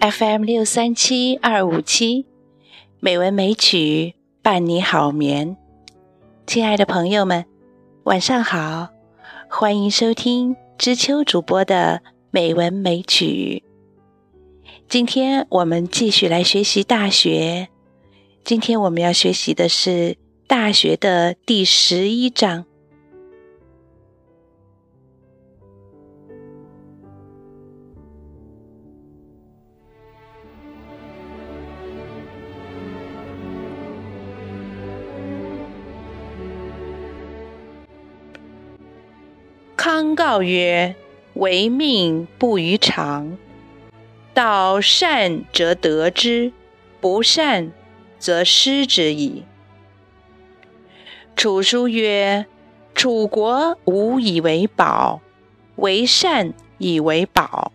FM 六三七二五七，美文美曲伴你好眠。亲爱的朋友们，晚上好，欢迎收听知秋主播的美文美曲。今天我们继续来学习《大学》，今天我们要学习的是《大学》的第十一章。康告曰：“唯命不于常，道善则得之，不善则失之矣。”楚书曰：“楚国无以为宝，为善以为宝。”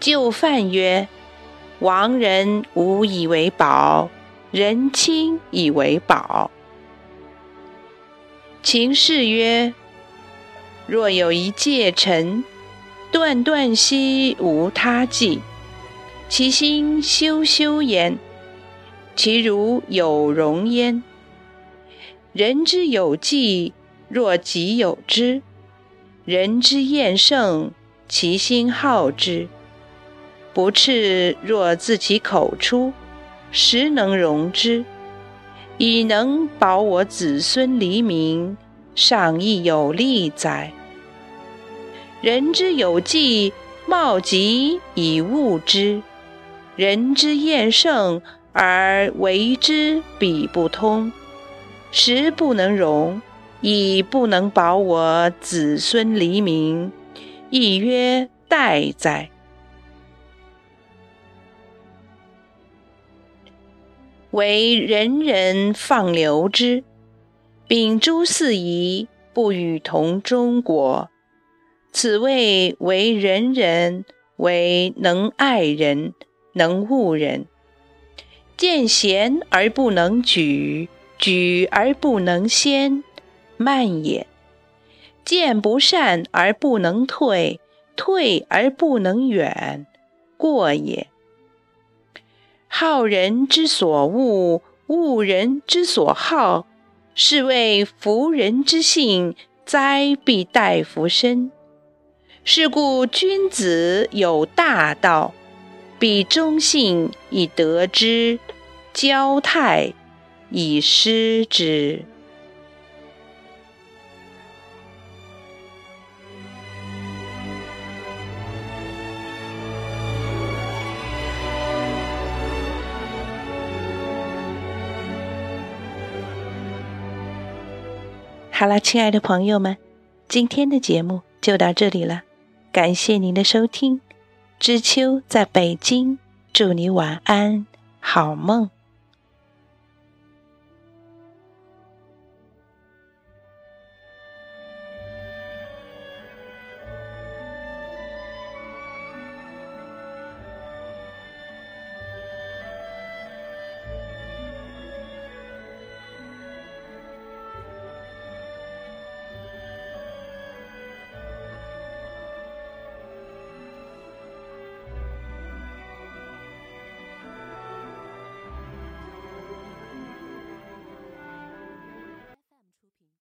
就范曰：“亡人无以为宝，人亲以为宝。”秦氏曰。若有一介臣，断断兮无他计，其心修修焉，其如有容焉。人之有计，若己有之；人之厌胜，其心好之。不赤若自其口出，实能容之，以能保我子孙黎民，尚亦有利哉？人之有计，貌极以物之；人之厌胜，而为之彼不通，时不能容，以不能保我子孙黎民，亦曰待哉！为人人放流之，秉诸四夷，不与同中国。此谓为人人，为能爱人，能恶人。见贤而不能举，举而不能先，慢也；见不善而不能退，退而不能远，过也。好人之所恶，恶人之所好，是谓夫人之性，灾必待福身。是故君子有大道，必忠信以得之，交泰以失之。好了，亲爱的朋友们，今天的节目就到这里了。感谢您的收听，知秋在北京，祝你晚安，好梦。